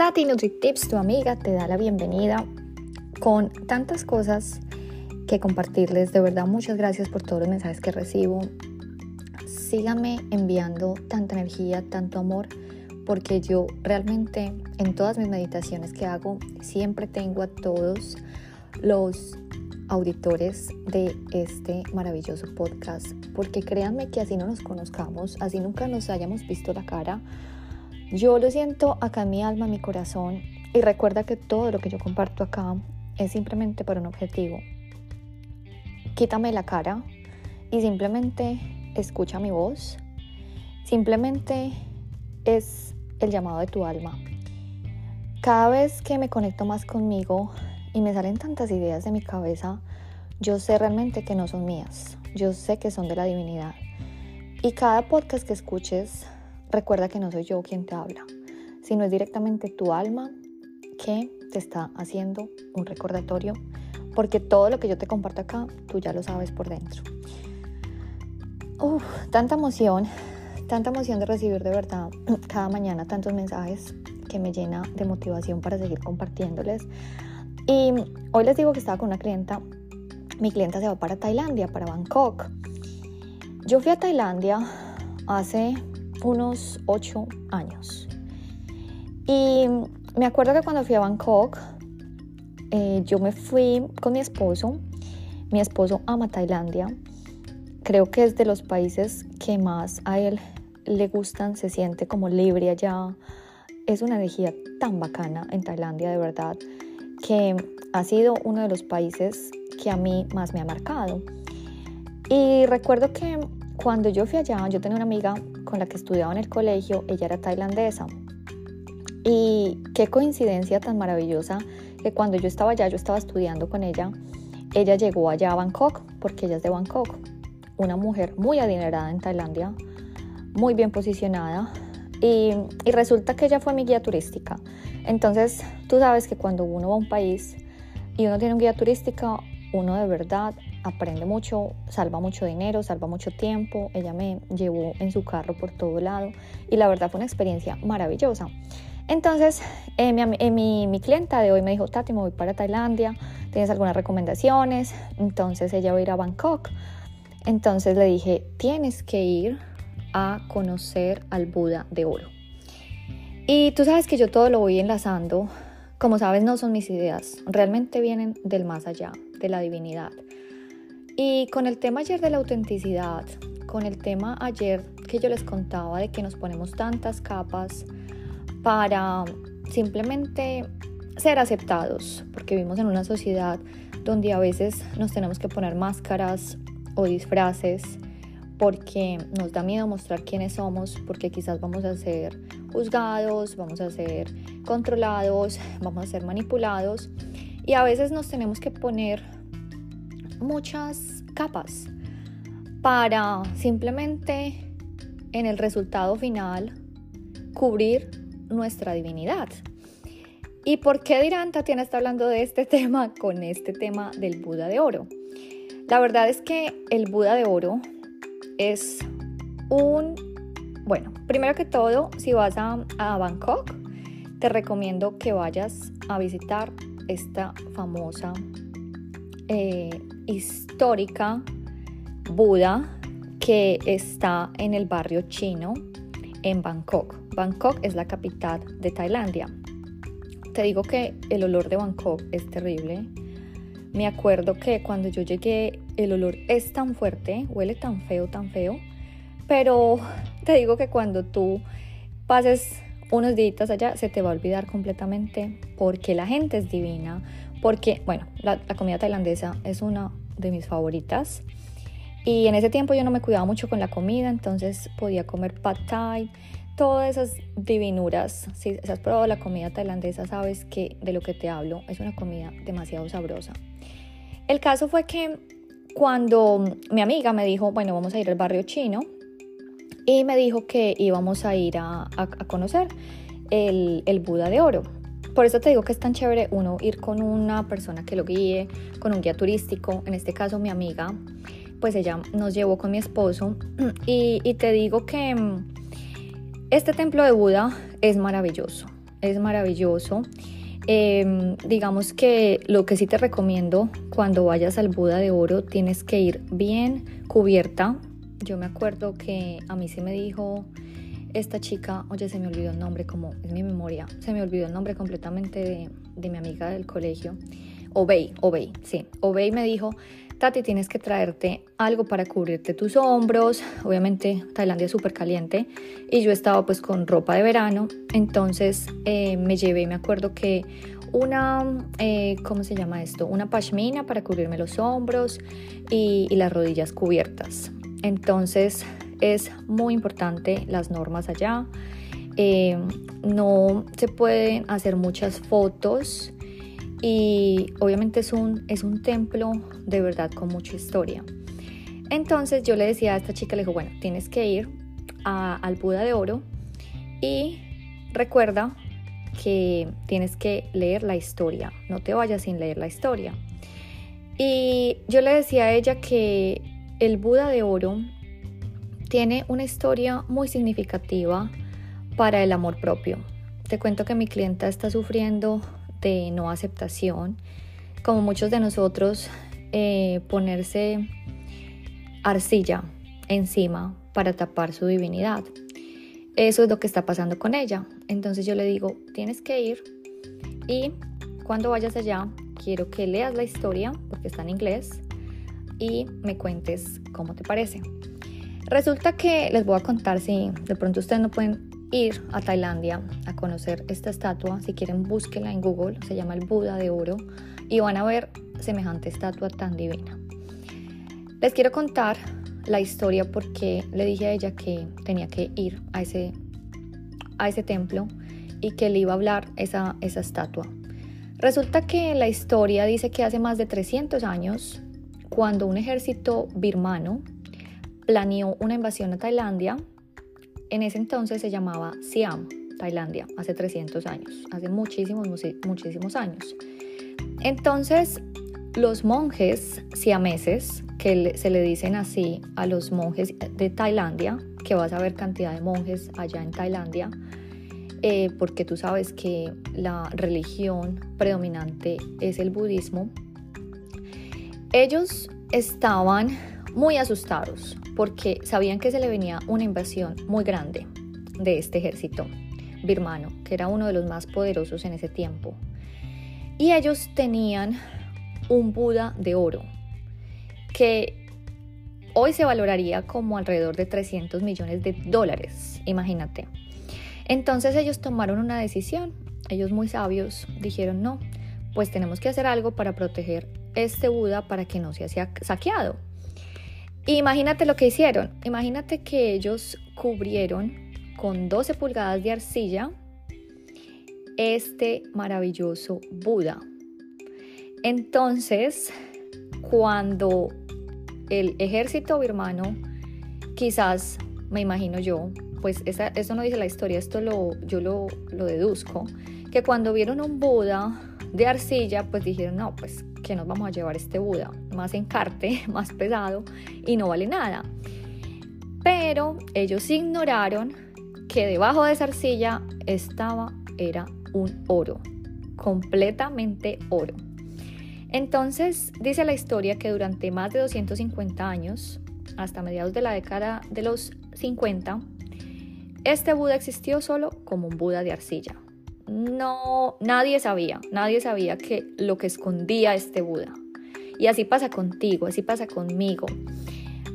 Tati NutriTips, tu amiga, te da la bienvenida con tantas cosas que compartirles. De verdad, muchas gracias por todos los mensajes que recibo. Síganme enviando tanta energía, tanto amor, porque yo realmente en todas mis meditaciones que hago siempre tengo a todos los auditores de este maravilloso podcast, porque créanme que así no nos conozcamos, así nunca nos hayamos visto la cara, yo lo siento acá en mi alma, en mi corazón, y recuerda que todo lo que yo comparto acá es simplemente por un objetivo. Quítame la cara y simplemente escucha mi voz, simplemente es el llamado de tu alma. Cada vez que me conecto más conmigo, y me salen tantas ideas de mi cabeza, yo sé realmente que no son mías, yo sé que son de la divinidad. Y cada podcast que escuches, recuerda que no soy yo quien te habla, sino es directamente tu alma que te está haciendo un recordatorio, porque todo lo que yo te comparto acá, tú ya lo sabes por dentro. Uf, tanta emoción, tanta emoción de recibir de verdad cada mañana tantos mensajes que me llena de motivación para seguir compartiéndoles. Y hoy les digo que estaba con una clienta. Mi clienta se va para Tailandia, para Bangkok. Yo fui a Tailandia hace unos 8 años. Y me acuerdo que cuando fui a Bangkok, eh, yo me fui con mi esposo. Mi esposo ama Tailandia. Creo que es de los países que más a él le gustan, se siente como libre allá. Es una energía tan bacana en Tailandia, de verdad que ha sido uno de los países que a mí más me ha marcado. Y recuerdo que cuando yo fui allá, yo tenía una amiga con la que estudiaba en el colegio, ella era tailandesa. Y qué coincidencia tan maravillosa que cuando yo estaba allá, yo estaba estudiando con ella, ella llegó allá a Bangkok, porque ella es de Bangkok, una mujer muy adinerada en Tailandia, muy bien posicionada, y, resulta que ella fue mi guía turística. Entonces, tú sabes que cuando uno va a un país y uno tiene un guía turístico, uno de verdad aprende mucho, salva mucho dinero, salva mucho tiempo. Ella me llevó en su carro por todo lado y la verdad fue una experiencia maravillosa. Entonces, eh, mi, eh, mi, mi, clienta de hoy me dijo, Tati, me voy para Tailandia, ¿tienes algunas recomendaciones? Entonces ella va a ir a Bangkok. Entonces le dije, tienes que ir a conocer al Buda de Oro. Y tú sabes que yo todo lo voy enlazando. Como sabes, no son mis ideas, realmente vienen del más allá, de la divinidad. Y con el tema ayer de la autenticidad, con el tema ayer que yo les contaba de que nos ponemos tantas capas para simplemente ser aceptados, porque vivimos en una sociedad donde a veces nos tenemos que poner máscaras o disfraces porque nos da miedo mostrar quiénes somos, porque quizás vamos a ser juzgados, vamos a ser controlados, vamos a ser manipulados. Y a veces nos tenemos que poner muchas capas para simplemente en el resultado final cubrir nuestra divinidad. ¿Y por qué dirán Tatiana está hablando de este tema con este tema del Buda de oro? La verdad es que el Buda de oro es un, bueno, primero que todo, si vas a, Bangkok, te recomiendo que vayas a visitar esta famosa, eh, histórica Buda que está en el barrio chino en Bangkok. Bangkok es la capital de Tailandia. Te digo que el olor de Bangkok es terrible. Me acuerdo que cuando yo llegué el olor es tan fuerte, huele tan feo, tan feo, pero te digo que cuando tú pases unos días allá se te va a olvidar completamente porque la gente es divina, porque, bueno, la, comida tailandesa es una de mis favoritas. Y en ese tiempo yo no me cuidaba mucho con la comida, entonces podía comer pad thai, todas esas divinuras. Si, has probado la comida tailandesa, sabes que de lo que te hablo es una comida demasiado sabrosa. El caso fue que cuando mi amiga me dijo, bueno, vamos a ir al barrio chino, y me dijo que íbamos a ir a, conocer el, Buda de Oro. Por eso te digo que es tan chévere uno ir con una persona que lo guíe, con un guía turístico, en este caso mi amiga, pues ella nos llevó con mi esposo y, te digo que mm, este templo de Buda es maravilloso. es maravilloso. Em, digamos que lo que sí te recomiendo cuando vayas al Buda de Oro tienes que ir bien cubierta. Yo me acuerdo que a mí se me dijo esta chica, oye, se me olvidó el nombre, como es mi memoria, se me olvidó el nombre completamente de, mi amiga del colegio. Obey, Obey, sí. Obey me dijo, Tati, tienes que traerte algo para cubrirte tus hombros. Obviamente Tailandia es súper caliente y yo estaba pues con ropa de verano. Entonces eh, me llevé, me acuerdo que una, eh, ¿cómo se llama esto? Una pashmina para cubrirme los hombros y, las rodillas cubiertas. Entonces es muy importante las normas allá. Eh, no se pueden hacer muchas fotos y obviamente es un, es un templo de verdad con mucha historia. Entonces yo le decía a esta chica, le dijo, bueno, tienes que ir al Buda de Oro y recuerda que tienes que leer la historia, no te vayas sin leer la historia. Y yo le decía a ella que el Buda de Oro tiene una historia muy significativa para el amor propio. Te cuento que mi clienta está sufriendo de no aceptación, como muchos de nosotros, eh, ponerse arcilla encima para tapar su divinidad. Eso es lo que está pasando con ella. Entonces yo le digo, tienes que ir y cuando vayas allá, quiero que leas la historia, porque está en inglés, y me cuentes cómo te parece. Resulta que les voy a contar si de pronto ustedes no pueden ir a Tailandia a conocer esta estatua. Si quieren, búsquenla en Google. Se llama el Buda de Oro y van a ver semejante estatua tan divina. Les quiero contar la historia porque le dije a ella que tenía que ir a ese, a ese templo y que le iba a hablar esa, esa estatua. Resulta que la historia dice que hace más de 300 años, cuando un ejército birmano planeó una invasión a Tailandia, en ese entonces se llamaba Siam, Tailandia, hace 300 años, hace muchísimos, muchísimos años. Entonces, los monjes siameses, que se le dicen así a los monjes de Tailandia, que vas a ver cantidad de monjes allá en Tailandia, eh, porque tú sabes que la religión predominante es el budismo, ellos estaban muy asustados porque sabían que se le venía una invasión muy grande de este ejército birmano, que era uno de los más poderosos en ese tiempo. Y ellos tenían un Buda de oro, que hoy se valoraría como alrededor de 300 millones de dólares, imagínate. Entonces ellos tomaron una decisión, ellos muy sabios dijeron, no, pues tenemos que hacer algo para proteger este Buda para que no sea saqueado. Imagínate lo que hicieron. Imagínate que ellos cubrieron con 12 pulgadas de arcilla este maravilloso Buda. Entonces, cuando el ejército birmano, quizás, me imagino yo, pues eso no dice la historia, esto lo, yo lo, lo deduzco, que cuando vieron un Buda de arcilla, pues dijeron, no, pues que nos vamos a llevar este Buda, más encarte, más pesado y no vale nada. Pero ellos ignoraron que debajo de esa arcilla estaba, era un oro, completamente oro. Entonces dice la historia que durante más de 250 años, hasta mediados de la década de los 50, este Buda existió solo como un Buda de arcilla, no, nadie sabía, nadie sabía que lo que escondía este Buda. Y así pasa contigo, así pasa conmigo.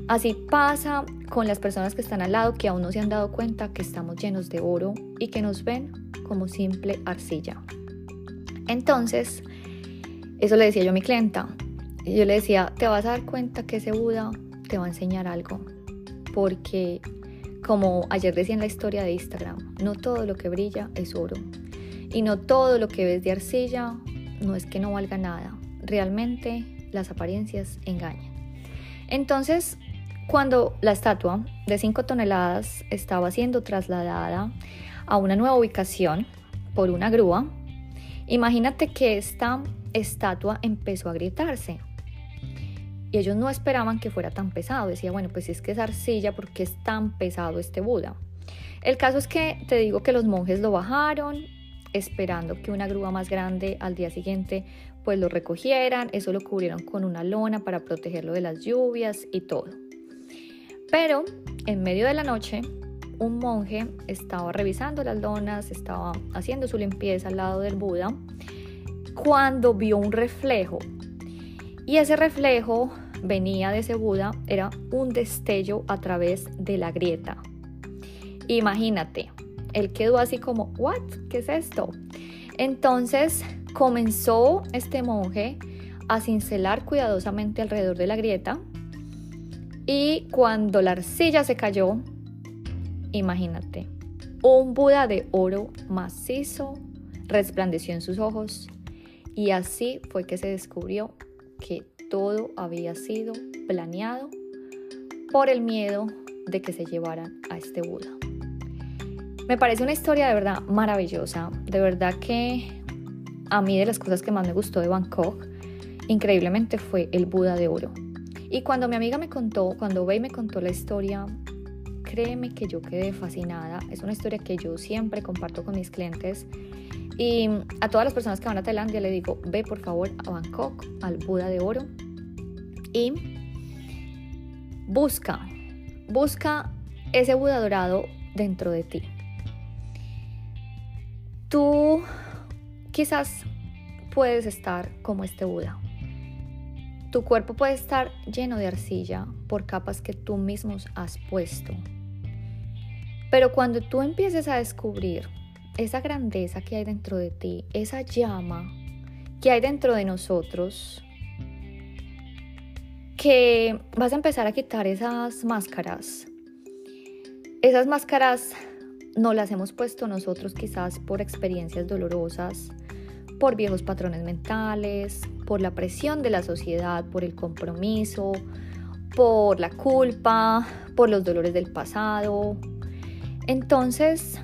Así pasa con las personas que están al lado que aún no se han dado cuenta que estamos llenos de oro y que nos ven como simple arcilla. Entonces, eso le decía yo a mi clienta. Yo le decía, te vas a dar cuenta que ese Buda te va a enseñar algo. Porque, como ayer decía en la historia de Instagram, no todo lo que brilla es oro. Y no todo lo que ves de arcilla no es que no valga nada. Realmente las apariencias engañan. Entonces, cuando la estatua de 5 toneladas estaba siendo trasladada a una nueva ubicación por una grúa, imagínate que esta estatua empezó a agrietarse. Y ellos no esperaban que fuera tan pesado. Decía, bueno, pues si es que es arcilla, ¿por qué es tan pesado este Buda? El caso es que te digo que los monjes lo bajaron, esperando que una grúa más grande al día siguiente pues lo recogieran, eso lo cubrieron con una lona para protegerlo de las lluvias y todo. Pero en medio de la noche, un monje estaba revisando las lonas, estaba haciendo su limpieza al lado del Buda, cuando vio un reflejo. Y ese reflejo venía de ese Buda, era un destello a través de la grieta. Imagínate, él quedó así como, ¿what? ¿Qué es esto? Entonces comenzó este monje a cincelar cuidadosamente alrededor de la grieta y cuando la arcilla se cayó, imagínate, un Buda de oro macizo resplandeció en sus ojos y así fue que se descubrió que todo había sido planeado por el miedo de que se llevaran a este Buda. Me parece una historia de verdad maravillosa, de verdad que a mí de las cosas que más me gustó de Bangkok, increíblemente fue el Buda de oro. Y cuando mi amiga me contó, cuando Bey me contó la historia, créeme que yo quedé fascinada. Es una historia que yo siempre comparto con mis clientes. Y a todas las personas que van a Tailandia le digo, ve por favor a Bangkok, al Buda de oro. Y busca, busca ese Buda dorado dentro de ti. Tú quizás puedes estar como este Buda. Tu cuerpo puede estar lleno de arcilla por capas que tú mismos has puesto. Pero cuando tú empieces a descubrir esa grandeza que hay dentro de ti, esa llama que hay dentro de nosotros, que vas a empezar a quitar esas máscaras. Esas máscaras no las hemos puesto nosotros quizás por experiencias dolorosas, por viejos patrones mentales, por la presión de la sociedad, por el compromiso, por la culpa, por los dolores del pasado. Entonces,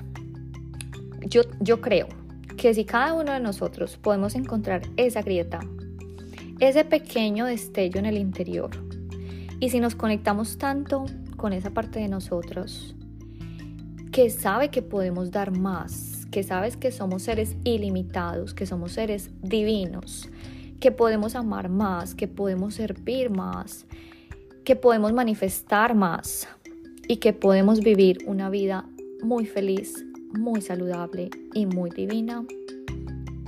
yo, yo creo que si cada uno de nosotros podemos encontrar esa grieta, ese pequeño destello en el interior, y si nos conectamos tanto con esa parte de nosotros, que sabe que podemos dar más, que sabes que somos seres ilimitados, que somos seres divinos, que podemos amar más, que podemos servir más, que podemos manifestar más y que podemos vivir una vida muy feliz, muy saludable y muy divina,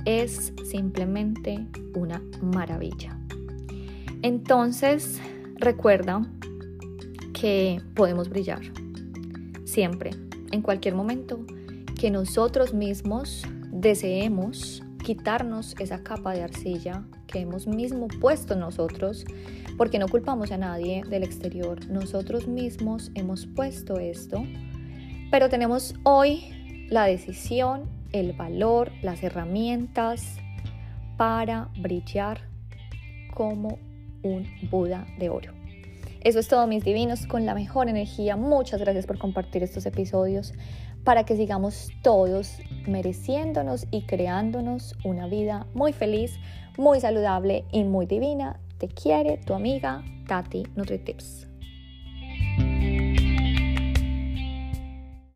es simplemente una maravilla. Entonces, recuerda que podemos brillar siempre en cualquier momento que nosotros mismos deseemos quitarnos esa capa de arcilla que hemos mismo puesto nosotros, porque no culpamos a nadie del exterior, nosotros mismos hemos puesto esto, pero tenemos hoy la decisión, el valor, las herramientas para brillar como un Buda de oro. Eso es todo, mis divinos, con la mejor energía. Muchas gracias por compartir estos episodios para que sigamos todos mereciéndonos y creándonos una vida muy feliz, muy saludable y muy divina. Te quiere tu amiga Tati NutriTips.